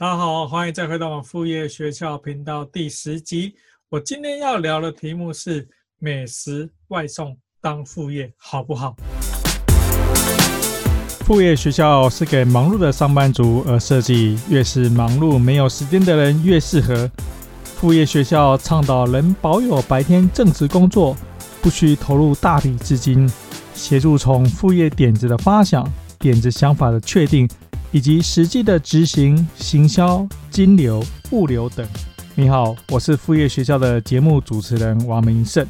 大家好，欢迎再回到我们副业学校频道第十集。我今天要聊的题目是美食外送当副业好不好？副业学校是给忙碌的上班族而设计，越是忙碌没有时间的人越适合。副业学校倡导能保有白天正职工作，不需投入大笔资金，协助从副业点子的发想、点子想法的确定。以及实际的执行、行销、金流、物流等。你好，我是副业学校的节目主持人王明胜。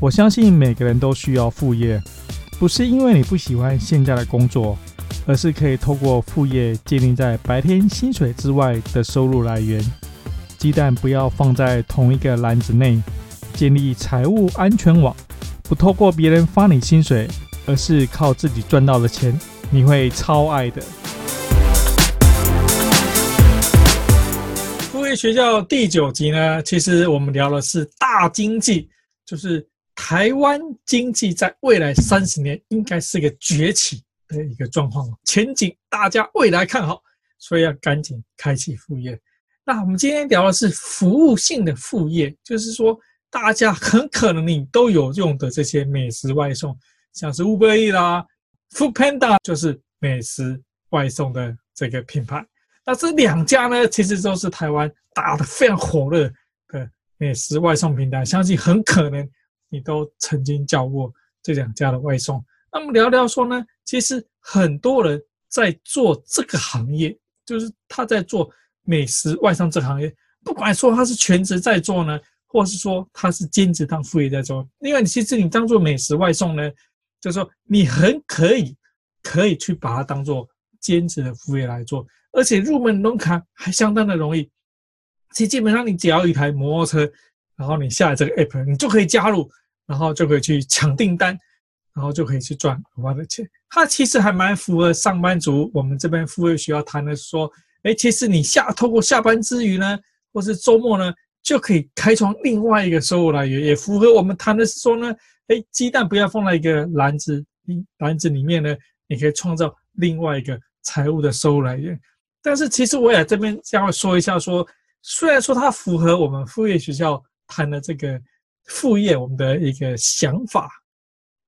我相信每个人都需要副业，不是因为你不喜欢现在的工作，而是可以透过副业建立在白天薪水之外的收入来源。鸡蛋不要放在同一个篮子内，建立财务安全网，不透过别人发你薪水，而是靠自己赚到的钱，你会超爱的。学校第九集呢，其实我们聊的是大经济，就是台湾经济在未来三十年应该是个崛起的一个状况，前景大家未来看好，所以要赶紧开启副业。那我们今天聊的是服务性的副业，就是说大家很可能你都有用的这些美食外送，像是 Uber E 啦、Foodpanda，就是美食外送的这个品牌。那这两家呢，其实都是台湾打得非常火热的美食外送平台，相信很可能你都曾经叫过这两家的外送。那么聊聊说呢，其实很多人在做这个行业，就是他在做美食外送这个行业，不管说他是全职在做呢，或是说他是兼职当副业在做。因为你其实你当做美食外送呢，就是说你很可以可以去把它当做兼职的副业来做。而且入门门槛还相当的容易，其实基本上你只要一台摩托车，然后你下载这个 app，你就可以加入，然后就可以去抢订单，然后就可以去赚额外的钱。它其实还蛮符合上班族我们这边副业需要谈的说，哎，其实你下透过下班之余呢，或是周末呢，就可以开创另外一个收入来源，也符合我们谈的是说呢，哎，鸡蛋不要放在一个篮子，篮子里面呢，你可以创造另外一个财务的收入来源。但是其实我也这边将会说一下，说虽然说它符合我们副业学校谈的这个副业，我们的一个想法，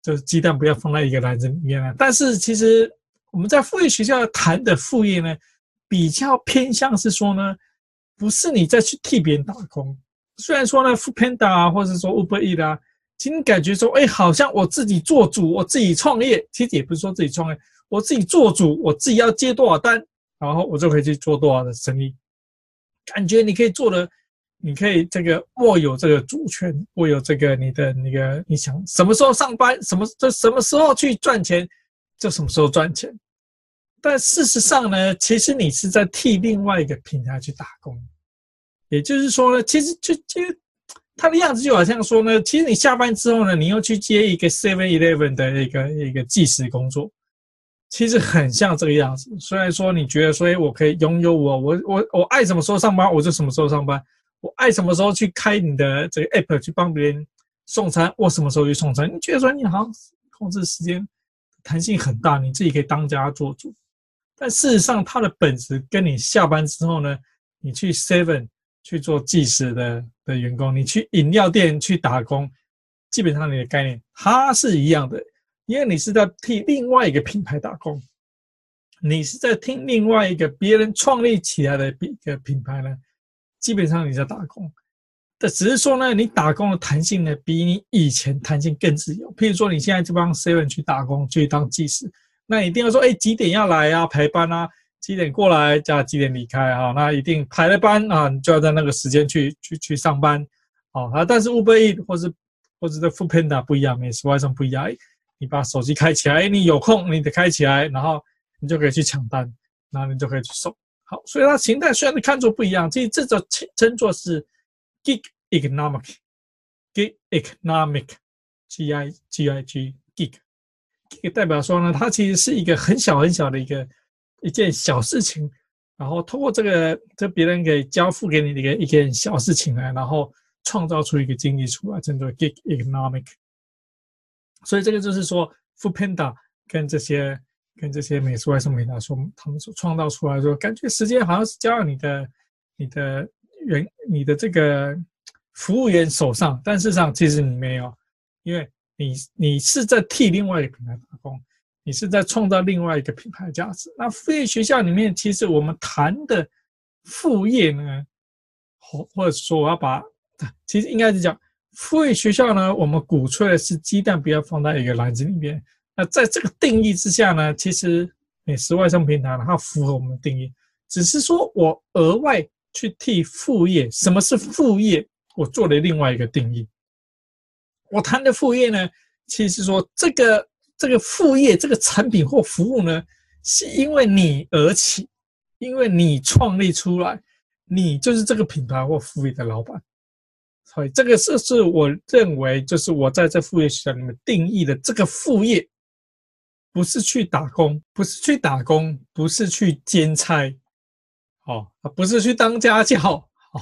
就是鸡蛋不要放在一个篮子里面了。但是其实我们在副业学校谈的副业呢，比较偏向是说呢，不是你再去替别人打工。虽然说呢，Foodpanda 啊，或者说 Uber EAT 啊，其实感觉说，哎，好像我自己做主，我自己创业，其实也不是说自己创业，我自己做主，我自己要接多少单。然后我就可以去做多少的生意，感觉你可以做的，你可以这个握有这个主权，握有这个你的那个你想什么时候上班，什么就什么时候去赚钱，就什么时候赚钱。但事实上呢，其实你是在替另外一个平台去打工，也就是说呢，其实就就他的样子就好像说呢，其实你下班之后呢，你又去接一个 Seven Eleven 的一个一个计时工作。其实很像这个样子。虽然说你觉得说，哎，我可以拥有我，我我我爱什么时候上班，我就什么时候上班；我爱什么时候去开你的这个 app 去帮别人送餐，我什么时候去送餐。你觉得说你好像控制时间弹性很大，你自己可以当家做主。但事实上，它的本质跟你下班之后呢，你去 Seven 去做计时的的员工，你去饮料店去打工，基本上你的概念它是一样的。因为你是在替另外一个品牌打工，你是在听另外一个别人创立起来的一个品牌呢，基本上你在打工，但只是说呢，你打工的弹性呢，比你以前弹性更自由。譬如说，你现在就帮 Seven 去打工，去当技师，那一定要说，哎，几点要来啊？排班啊？几点过来加几点离开啊？那一定排了班啊，你就要在那个时间去去去上班，好啊。但是 Uber Eats 或者或者这 Foodpanda 不一样，美食外送不一样。你把手机开起来，你有空你得开起来，然后你就可以去抢单，然后你就可以去送。好，所以它形态虽然看作不一样，其实这种称作是 gig economic，gig economic，g i g i g gig，gig 代表说呢，它其实是一个很小很小的一个一件小事情，然后通过这个这别人给交付给你的一个一件小事情呢，然后创造出一个经济出来，称作 gig economic。所以这个就是说，Foodpanda 跟这些跟这些美食外送平台说，他们所创造出来说，感觉时间好像是交到你的、你的员、你的这个服务员手上，但事实上其实你没有，因为你你是在替另外一个品牌打工，你是在创造另外一个品牌价值。那副业学校里面，其实我们谈的副业呢，或或者说我要把，其实应该是讲副业学校呢，我们鼓吹的是鸡蛋不要放在一个篮子里面。那在这个定义之下呢，其实美食外送平台它符合我们的定义，只是说我额外去替副业，什么是副业？我做了另外一个定义。我谈的副业呢，其实说这个这个副业这个产品或服务呢，是因为你而起，因为你创立出来，你就是这个品牌或副业的老板。所以这个是是我认为就是我在这副业学校里面定义的这个副业。不是去打工，不是去打工，不是去兼差，哦，不是去当家教，哦，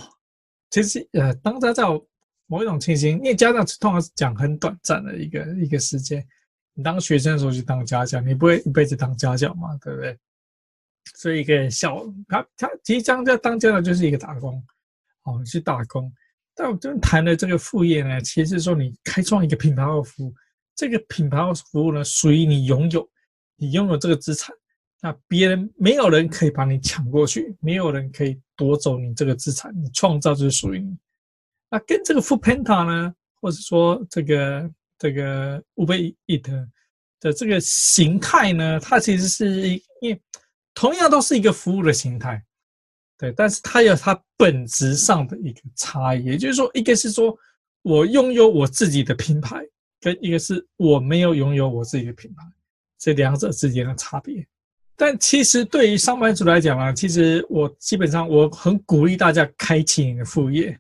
其实呃，当家教某一种情形，因为家长通常是讲很短暂的一个一个时间，你当学生的时候去当家教，你不会一辈子当家教嘛，对不对？所以一个小他他其实当家当家教就是一个打工，哦，去打工。但我真谈的这个副业呢，其实说你开创一个品牌或服务。这个品牌服务呢，属于你拥有，你拥有这个资产，那别人没有人可以把你抢过去，没有人可以夺走你这个资产，你创造就是属于你。那跟这个 f o o Panda 呢，或者说这个这个 Uber Eat 的这个形态呢，它其实是因为同样都是一个服务的形态，对，但是它有它本质上的一个差异，也就是说，一个是说我拥有我自己的品牌。跟一个是我没有拥有我自己的品牌，这两者之间的差别。但其实对于上班族来讲呢，其实我基本上我很鼓励大家开启你的副业。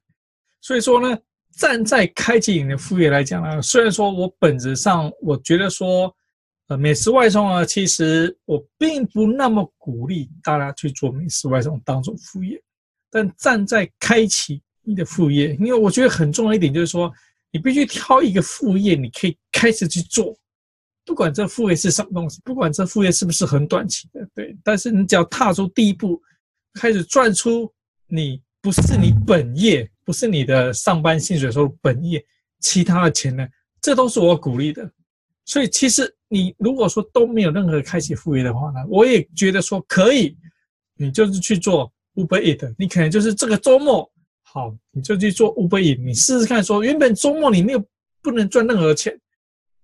所以说呢，站在开启你的副业来讲呢，虽然说我本质上我觉得说，呃，美食外送啊，其实我并不那么鼓励大家去做美食外送当做副业。但站在开启你的副业，因为我觉得很重要一点就是说。你必须挑一个副业，你可以开始去做，不管这副业是什么东西，不管这副业是不是很短期的，对。但是你只要踏出第一步，开始赚出你不是你本业，不是你的上班薪水收入本业，其他的钱呢，这都是我鼓励的。所以其实你如果说都没有任何开启副业的话呢，我也觉得说可以，你就是去做 Uber Eat，你可能就是这个周末。好，你就去做 Uber Eat，你试试看。说原本周末你没有不能赚任何钱，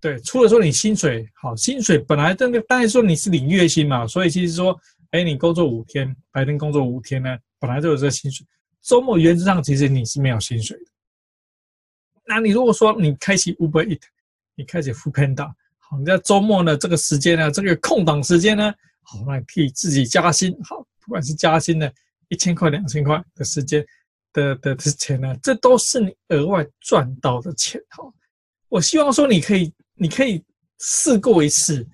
对，除了说你薪水好，薪水本来那个当然说你是领月薪嘛，所以其实说，哎，你工作五天，白天工作五天呢，本来就有这个薪水。周末原则上其实你是没有薪水的。那你如果说你开启 Uber Eat，你开始付偏大好，你在周末呢这个时间呢，这个空档时间呢，好，那你可以自己加薪，好，不管是加薪的一千块、两千块的时间。的的的钱呢，这都是你额外赚到的钱哈。我希望说你可以，你可以试过一次，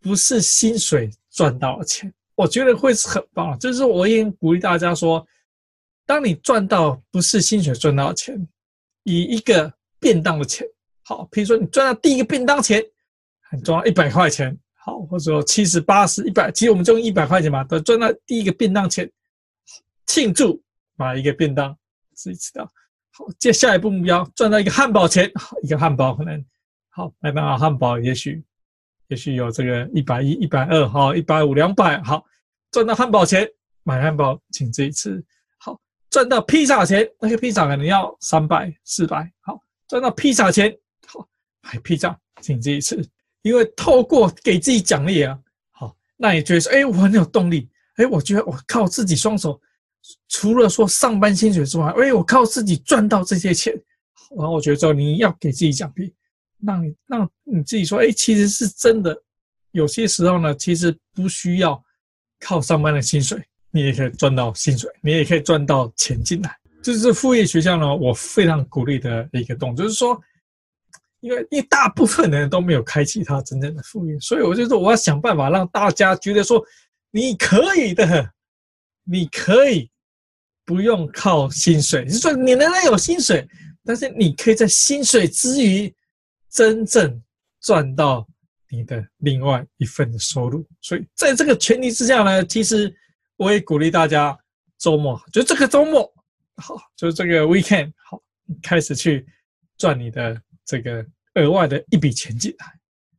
不是薪水赚到的钱，我觉得会是很棒。就是我也鼓励大家说，当你赚到不是薪水赚到的钱，以一个便当的钱，好，比如说你赚到第一个便当钱，很赚到一百块钱，好，或者说七十、八十、一百，其实我们就用一百块钱嘛，都赚到第一个便当钱，庆祝买一个便当。自己吃掉，好，接下一步目标赚到一个汉堡钱，好，一个汉堡可能好，麦当劳汉堡也许也许有这个一百一、一百二，好，一百五、两百，好，赚到汉堡钱买汉堡请自己吃，好，赚到披萨钱，那个披萨可能要三百、四百，好，赚到披萨钱，买披萨请自己吃，因为透过给自己奖励啊，好，那你觉得说，哎，我很有动力，哎，我觉得我靠自己双手。除了说上班薪水之外，哎，我靠自己赚到这些钱，然后我觉得说你要给自己奖励，让你让你自己说，哎，其实是真的。有些时候呢，其实不需要靠上班的薪水，你也可以赚到薪水，你也可以赚到钱进来。这是副业学校呢，我非常鼓励的一个动作，就是说，因为因为大部分人都没有开启他真正的副业，所以我就说我要想办法让大家觉得说你可以的，你可以。不用靠薪水，就是说你仍然有薪水，但是你可以在薪水之余，真正赚到你的另外一份的收入。所以在这个前提之下呢，其实我也鼓励大家周末，就这个周末，好，就这个 weekend，好，开始去赚你的这个额外的一笔钱进来。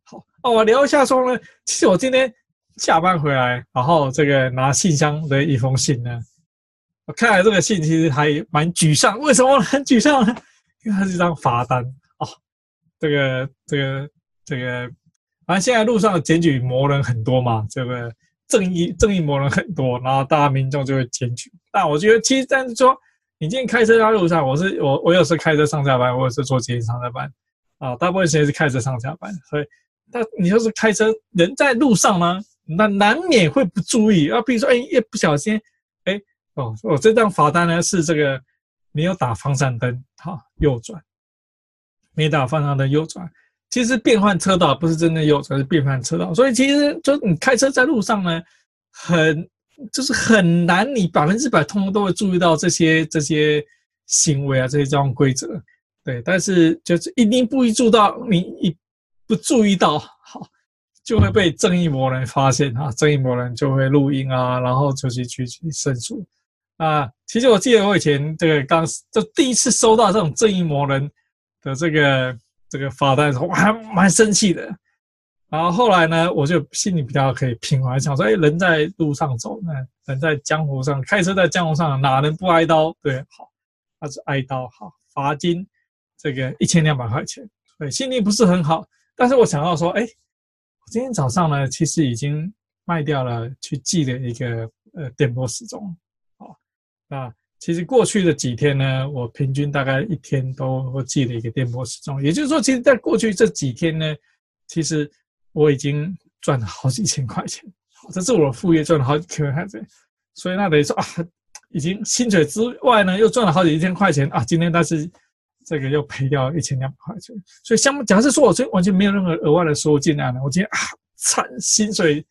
好，那我聊一下说呢，其实我今天下班回来，然后这个拿信箱的一封信呢，我看来这个信其实还蛮沮丧。为什么很沮丧呢？因为它是一张罚单哦。这个这个这个，反正现在路上检举魔人很多嘛，这个正义正义魔人很多，然后大家民众就会检举。但我觉得其实，但是说你今天开车在路上，我是我我有时开车上下班，我有时坐捷运上下班啊，大部分时间是开车上下班，所以那你要是开车人在路上呢，那难免会不注意啊，比如说哎，一不小心哎哦，我这张罚单呢是这个没有打方向灯，好右转。没打方向灯右转，其实变换车道不是真的右转，是变换车道。所以其实就你开车在路上呢，很就是很难，你百分之百通通都会注意到这些这些行为啊，这些交通规则。对，但是就是一定不一注意到，你一不注意到，好就会被正义魔人发现啊，正义魔人就会录音啊，然后就去去去申诉啊。其实我记得我以前这个刚就第一次收到这种正义魔人。的这个这个罚单的时候，我还蛮生气的。然后后来呢，我就心里比较可以平缓，想说：哎，人在路上走，那人在江湖上开车，在江湖上哪能不挨刀？对，好，他是挨刀，好，罚金这个一千两百块钱，对，心情不是很好。但是我想到说，哎，我今天早上呢，其实已经卖掉了去寄的一个呃电波时钟，好，那。其实过去的几天呢，我平均大概一天都会寄了一个电波时钟。也就是说，其实在过去这几天呢，其实我已经赚了好几千块钱。这是我副业，赚了好几千块钱。所以那等于说啊，已经薪水之外呢，又赚了好几千块钱啊。今天但是这个又赔掉一千两百块钱。所以，像假设说我这完全没有任何额外的收入进来呢，我今天啊，惨，薪水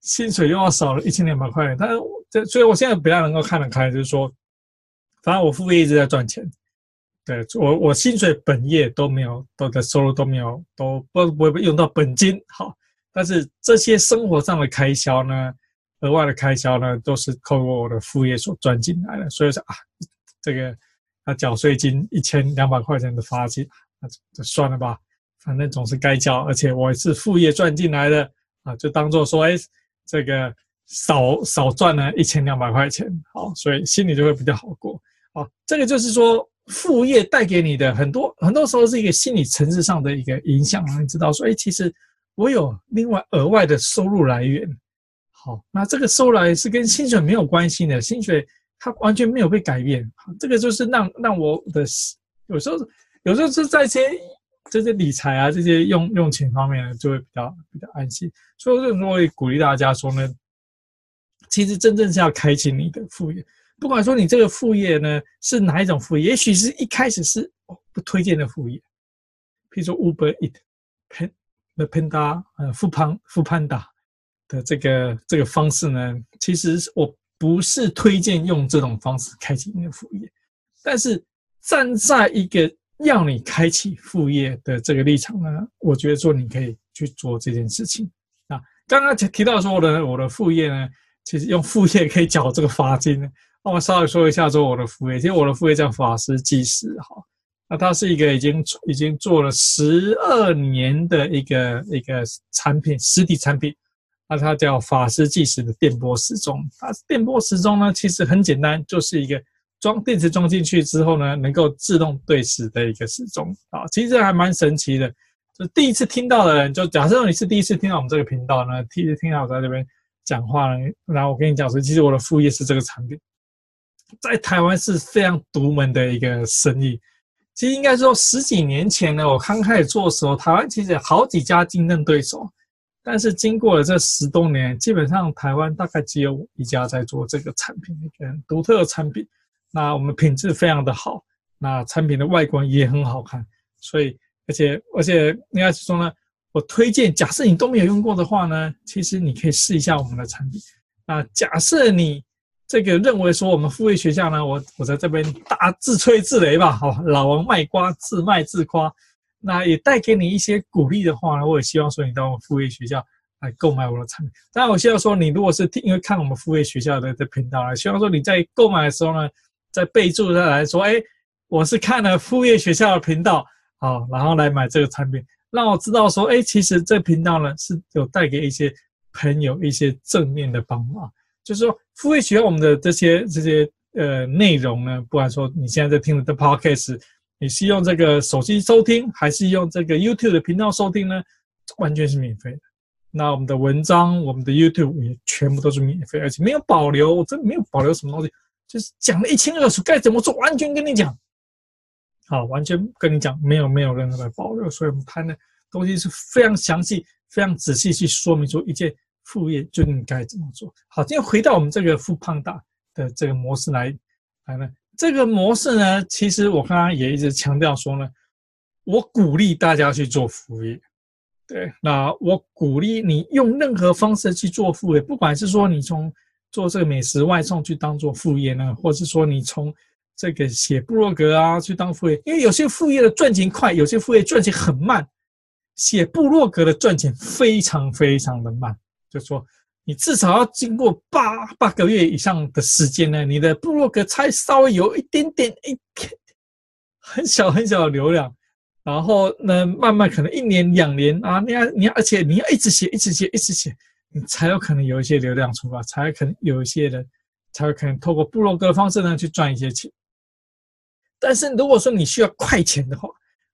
薪水又要少了一千两百块钱。但是这，所以我现在比较能够看得开，就是说。反正我副业一直在赚钱，对，我我薪水本业都没有，都的收入都没有，都不不会用到本金，好，但是这些生活上的开销呢，额外的开销呢，都是透过我的副业所赚进来的，所以说啊，这个啊缴税金一千两百块钱的罚金，那就算了吧，反正总是该交，而且我是副业赚进来的啊，就当做说，哎，这个少少赚了一千两百块钱，好，所以心里就会比较好过。啊，这个就是说副业带给你的很多，很多时候是一个心理层次上的一个影响，让你知道说，哎，其实我有另外额外的收入来源。好，那这个收来是跟薪水没有关系的，薪水它完全没有被改变。这个就是让让我的有时候有时候是在些这些理财啊这些用用钱方面呢，就会比较比较安心。所以我会鼓励大家说呢，其实真正是要开启你的副业。不管说你这个副业呢是哪一种副业，也许是一开始是不推荐的副业，譬如说 Uber Eat、Pen、Panda、呃、富胖、富胖达的这个这个方式呢，其实我不是推荐用这种方式开启你的副业。但是站在一个要你开启副业的这个立场呢，我觉得说你可以去做这件事情。啊，刚刚提到说我的我的副业呢，其实用副业可以缴这个罚金呢。那我稍微说一下做我的副业，其实我的副业叫法师计时哈，那它是一个已经已经做了十二年的一个一个产品，实体产品，那它叫法师计时的电波时钟。它电波时钟呢，其实很简单，就是一个装电池装进去之后呢，能够自动对时的一个时钟啊，其实还蛮神奇的。就第一次听到的人，就假设你是第一次听到我们这个频道呢，第一次听到我在这边讲话呢，然后我跟你讲说，其实我的副业是这个产品。在台湾是非常独门的一个生意。其实应该说十几年前呢，我刚开始做的时候，台湾其实有好几家竞争对手。但是经过了这十多年，基本上台湾大概只有一家在做这个产品，一个独特的产品。那我们品质非常的好，那产品的外观也很好看。所以，而且而且应该是说呢，我推荐，假设你都没有用过的话呢，其实你可以试一下我们的产品。那假设你。这个认为说我们副业学校呢，我我在这边大自吹自擂吧，好，老王卖瓜自卖自夸。那也带给你一些鼓励的话呢，我也希望说你到我们副业学校来购买我的产品。当然，我希望说你如果是因为看我们副业学校的的频道啊，希望说你在购买的时候呢，在备注上来说，哎，我是看了副业学校的频道，好，然后来买这个产品，让我知道说，哎，其实这频道呢是有带给一些朋友一些正面的帮忙。就是说，副业学校我们的这些这些呃内容呢，不管说你现在在听的 Podcast。你是用这个手机收听，还是用这个 YouTube 的频道收听呢？完全是免费的。那我们的文章，我们的 YouTube 也全部都是免费，而且没有保留，我真没有保留什么东西，就是讲的一清二楚，该怎么做，完全跟你讲。好，完全跟你讲，没有没有任何的保留，所以我们谈的东西是非常详细、非常仔细去说明出一件副业究竟该怎么做。好，今天回到我们这个富胖大的这个模式来来呢。这个模式呢，其实我刚刚也一直强调说呢，我鼓励大家去做副业，对，那我鼓励你用任何方式去做副业，不管是说你从做这个美食外送去当做副业呢，或是说你从这个写部落格啊去当副业，因为有些副业的赚钱快，有些副业赚钱很慢，写部落格的赚钱非常非常的慢，就说。你至少要经过八八个月以上的时间呢，你的部落格才稍微有一点点一点很小很小的流量，然后呢，慢慢可能一年两年啊，你要你要，而且你要一直写一直写一直写，你才有可能有一些流量出来，才可能有一些人才有可能透过部落格的方式呢去赚一些钱。但是如果说你需要快钱的话，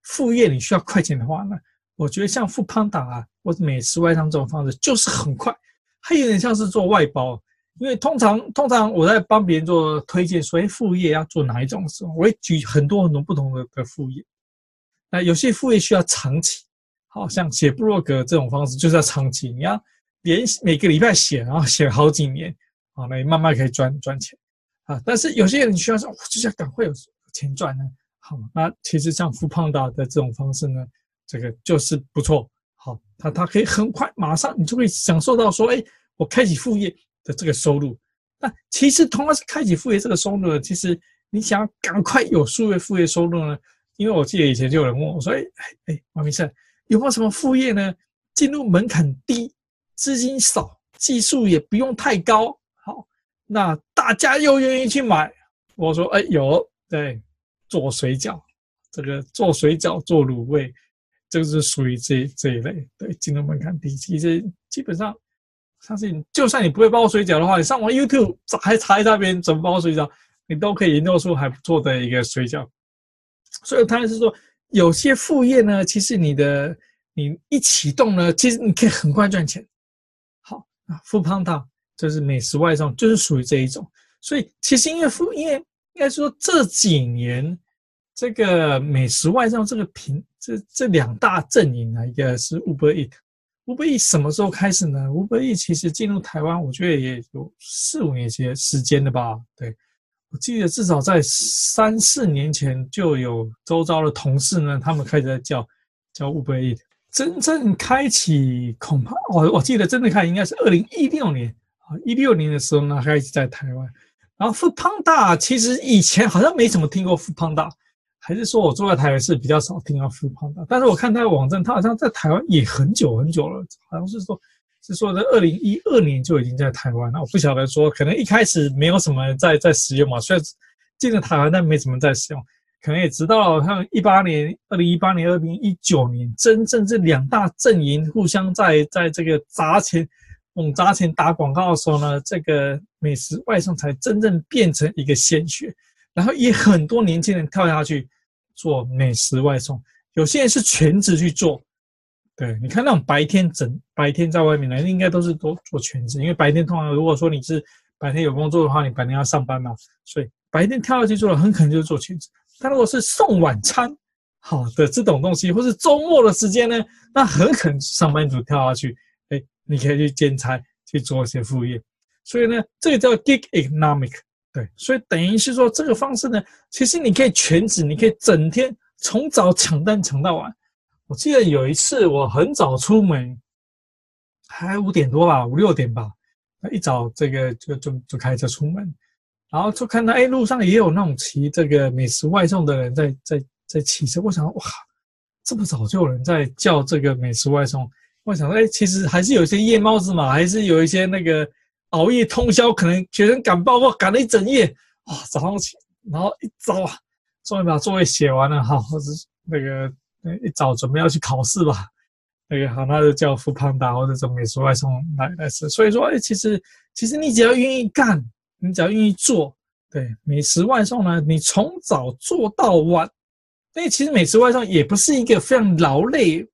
副业你需要快钱的话呢，我觉得像 foodpanda 啊或者美食外商这种方式就是很快。还有点像是做外包，因为通常通常我在帮别人做推荐，所以副业要做哪一种的时候，我会举很多很多不同的的副业。那有些副业需要长期，好像写部落格这种方式就是要长期，你要连每个礼拜写，然后写好几年，好，那慢慢可以赚赚钱啊。但是有些人需要说，我就想赶快有钱赚呢，好，那其实像 foodpanda 的这种方式呢，这个就是不错。好，他他可以很快，马上你就会享受到说，哎，我开启副业的这个收入。那其实同样是开启副业这个收入呢，其实你想要赶快有数位副业收入呢？因为我记得以前就有人问我说，哎哎，王明胜有没有什么副业呢？进入门槛低，资金少，技术也不用太高，好，那大家又愿意去买？我说，哎，有，对，做水饺，这个做水饺做卤味。这个是属于这这一类，对，进入门槛低。其实基本上，相信就算你不会包水饺的话，你上网 YouTube 查还查一查别人怎么包水饺，你都可以研究出还不错的一个水饺。所以他是说，有些副业呢，其实你的你一启动呢，其实你可以很快赚钱。好啊，foodpanda 就是美食外送，就是属于这一种。所以其实因为副业应该说这几年。这个美食外送这个平这这两大阵营啊，一个是 Uber Eat。Uber E 什么时候开始呢？Uber E 其实进入台湾，我觉得也有四五年些时间了吧？对，我记得至少在三四年前就有周遭的同事呢，他们开始在叫叫 Uber E。真正开启恐怕我我记得真的开始应该是二零一六年啊，一六年的时候呢开始在台湾。然后富胖大其实以前好像没怎么听过富胖大。还是说我住在台北市比较少听到富胖的但是我看他的网站，他好像在台湾也很久很久了，好像是说，是说在二零一二年就已经在台湾了。我不晓得说，可能一开始没有什么在在使用嘛，虽然进了台湾，但没怎么在使用，可能也直到像一八年、二零一八年、二零一九年，真正这两大阵营互相在在这个砸钱、猛砸钱打广告的时候呢，这个美食外送才真正变成一个鲜血。然后也很多年轻人跳下去做美食外送，有些人是全职去做。对，你看那种白天整白天在外面的，应该都是都做全职，因为白天通常如果说你是白天有工作的话，你白天要上班嘛，所以白天跳下去做的很可能就是做全职。但如果是送晚餐好的这种东西，或是周末的时间呢，那很可能上班族跳下去，哎，你可以去兼差去做一些副业。所以呢，这个叫 gig economic。对，所以等于是说这个方式呢，其实你可以全职，你可以整天从早抢单抢到晚。我记得有一次我很早出门，还五点多吧，五六点吧，一早这个就就就开车出门，然后就看到哎路上也有那种骑这个美食外送的人在在在骑车，我想哇，这么早就有人在叫这个美食外送，我想，哎，其实还是有一些夜猫子嘛，还是有一些那个熬夜通宵，可能学生赶报告赶了一整夜，哇，早上起，然后一早啊，终于把作业写完了哈，或者那个一早准备要去考试吧，那个好，那就叫 foodpanda 或者这美食外送来来吃。所以说，哎，其实其实你只要愿意干，你只要愿意做，对美食外送呢，你从早做到晚。所以其实美食外送也不是一个非常劳累、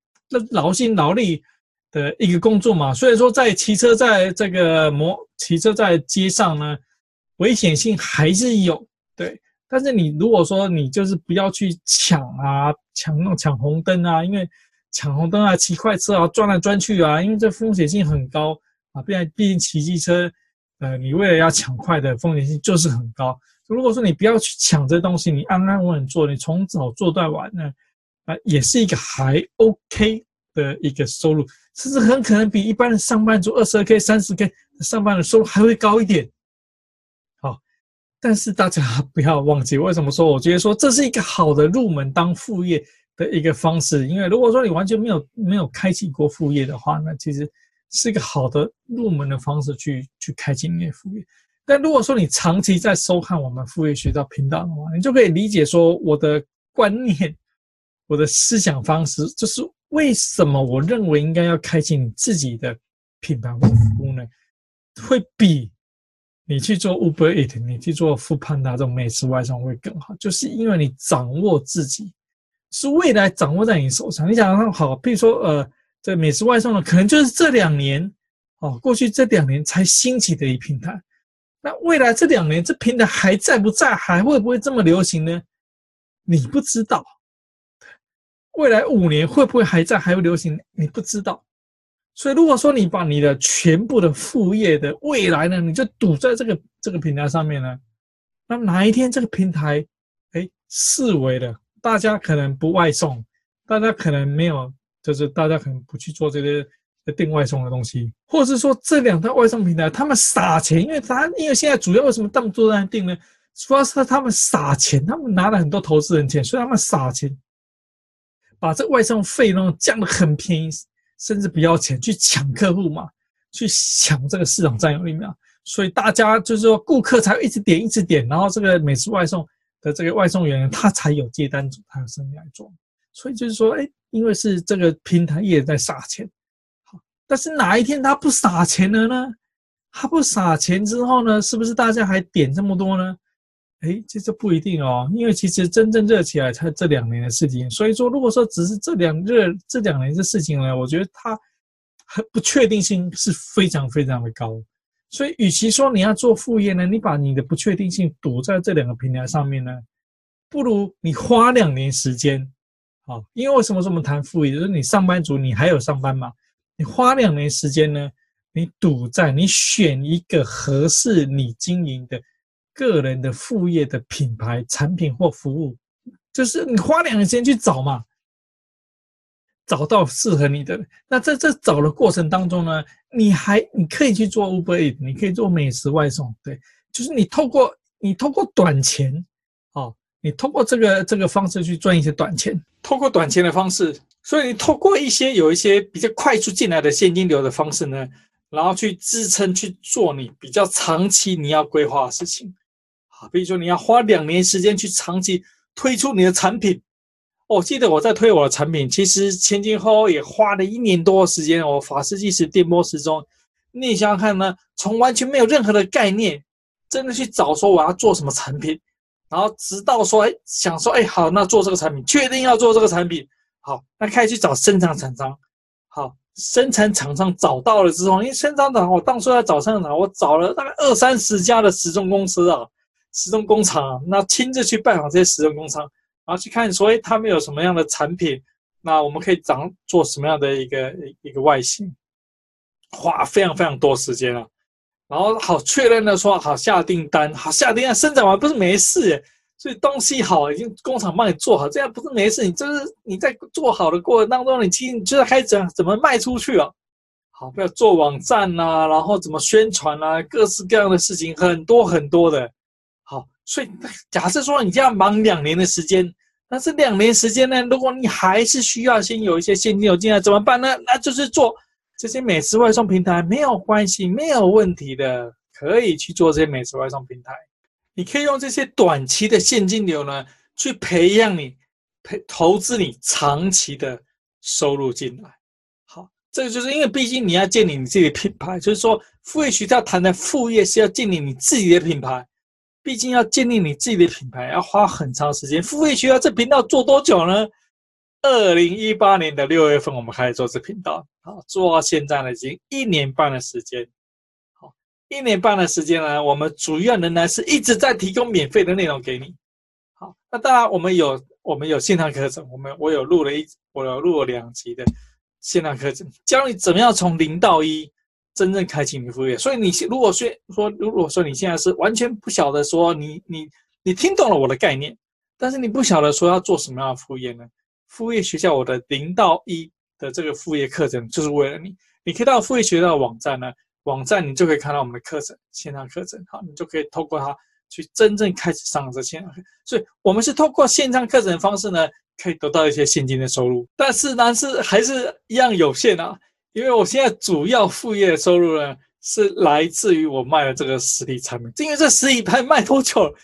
劳心劳力的一个工作嘛。所以说，在骑车在这个摩骑车在街上呢，危险性还是有。对，但是你如果说你就是不要去抢啊，抢那种抢红灯啊，因为抢红灯啊，骑快车啊，转来转去啊，因为这风险性很高啊。毕竟毕竟骑机车，呃，你为了要抢快的风险性就是很高。如果说你不要去抢这东西，你安安稳稳做，你从早做到晚呢，啊，也是一个还 OK 的一个收入，甚至很可能比一般的上班族二十二 K、三十 K 上班的收入还会高一点。好，但是大家不要忘记，为什么说我觉得说这是一个好的入门当副业的一个方式？因为如果说你完全没有没有开启过副业的话，那其实是一个好的入门的方式去去开启你的副业。但如果说你长期在收看我们副业学到频道的话，你就可以理解说我的观念、我的思想方式，就是为什么我认为应该要开启你自己的品牌或服务呢？会比你去做 Uber Eat、你去做 Foodpanda 这种美食外送会更好，就是因为你掌握自己，是未来掌握在你手上。你想想好，比如说呃，这美食外送呢，可能就是这两年哦，过去这两年才兴起的一平台。那未来这两年，这平台还在不在？还会不会这么流行呢？你不知道。未来五年会不会还在，还会流行？你不知道。所以，如果说你把你的全部的副业的未来呢，你就赌在这个这个平台上面呢，那哪一天这个平台哎四维了，大家可能不外送，大家可能没有，就是大家可能不去做这些。订外送的东西，或者是说这两套外送平台，他们撒钱，因为他因为现在主要为什么这么多人订呢？主要是他们撒钱，他们拿了很多投资人钱，所以他们撒钱，把这外送费用降得很便宜，甚至不要钱去抢客户嘛，去抢这个市场占有率嘛。所以大家就是说，顾客才一直点一直点，然后这个美食外送的这个外送员他才有接单组，他有生意来做。所以就是说，哎，因为是这个平台也在撒钱。好但是哪一天他不撒钱了呢？他不撒钱之后呢？是不是大家还点这么多呢？哎，这这不一定哦，因为其实真正热起来才这两年的事情。所以说，如果说只是这两热这两年的事情呢，我觉得它很不确定性是非常非常的高。所以，与其说你要做副业呢，你把你的不确定性赌在这两个平台上面呢，不如你花两年时间，好，因为为什么说我们谈副业？就是你上班族，你还有上班嘛？你花两年时间呢，你赌在你选一个合适你经营的个人的副业的品牌产品或服务，就是你花两年时间去找嘛，找到适合你的。那在这找的过程当中呢，你还你可以去做 Uber Eat，你可以做美食外送，对，就是你透过你透过短钱，哦，你透过这个这个方式去赚一些短钱，透过短钱的方式。所以你透过一些有一些比较快速进来的现金流的方式呢，然后去支撑去做你比较长期你要规划的事情，好，比如说你要花两年时间去长期推出你的产品。我记得我在推我的产品，其实前前后后也花了一年多的时间。我法式计时电波时钟，你想想看呢，从完全没有任何的概念，真的去找说我要做什么产品，然后直到说哎想说哎好，那做这个产品，确定要做这个产品。好，那开始去找生产厂商。好，生产厂商找到了之后，因为生产厂，我当初在找生产厂，我找了大概二三十家的时钟公司啊，时钟工厂，那亲自去拜访这些时钟工厂，然后去看说，哎，他们有什么样的产品，那我们可以长做什么样的一个一个外形，花非常非常多时间啊，然后好确认的说，好下订单，好下订单，生产完不是没事。所以东西好，已经工厂帮你做好，这样不是没事。你就是你在做好的过程当中，你其实你就在开始怎么卖出去啊？好，不要做网站呐、然后怎么宣传啊，各式各样的事情很多很多的。所以假设说你这样忙两年的时间，但是两年时间呢，如果你还是需要先有一些现金流进来，怎么办呢？那就是做这些美食外送平台，没有关系，没有问题的，可以去做这些美食外送平台。你可以用这些短期的现金流呢，去培养你、培投资你长期的收入进来。好这个就是因为，毕竟你要建立你自己的品牌，就是说，副业学校谈的副业是要建立你自己的品牌。毕竟要建立你自己的品牌，要花很长时间。付费学校这频道做多久呢？二零一八年的六月份，我们开始做这频道，好，做到现在呢，已经一年半的时间。好，一年半的时间呢，我们主要仍然是一直在提供免费的内容给你。好，那当然我们有我们有线上课程，我们我有录了一我有录了两集的。线上课程教你怎么样从零到一真正开启你副业。所以你如果说说，如果说你现在是完全不晓得说你你你听懂了我的概念，但是你不晓得说要做什么样的副业呢？副业学校我的零到一的这个副业课程就是为了你。你可以到副业学校的网站呢，网站你就可以看到我们的课程，线上课程，好，你就可以透过它去真正开始上这线上课。所以我们是透过线上课程的方式呢。可以得到一些现金的收入，但是呢是还是一样有限啊，因为我现在主要副业的收入呢是来自于我卖的这个实体产品，因为这实体牌卖多久？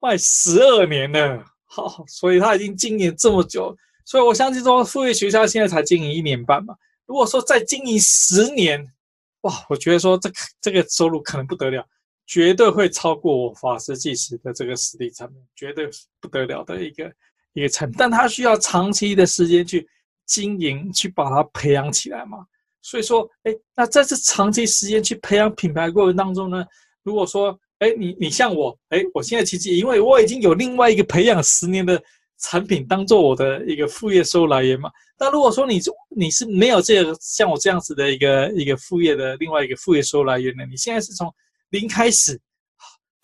卖十二年了，好，所以他已经经营这么久，所以我相信说副业学校现在才经营一年半嘛，如果说再经营十年，哇，我觉得说这个这个收入可能不得了，绝对会超过我法师计时的这个实体产品，绝对不得了的一个。一个产品，但它需要长期的时间去经营，去把它培养起来嘛。所以说，哎，那在这长期时间去培养品牌过程当中呢，如果说，哎，你你像我，哎，我现在其实因为我已经有另外一个培养十年的产品当做我的一个副业收入来源嘛。那如果说你你是没有这个像我这样子的一个一个副业的另外一个副业收入来源的，你现在是从零开始，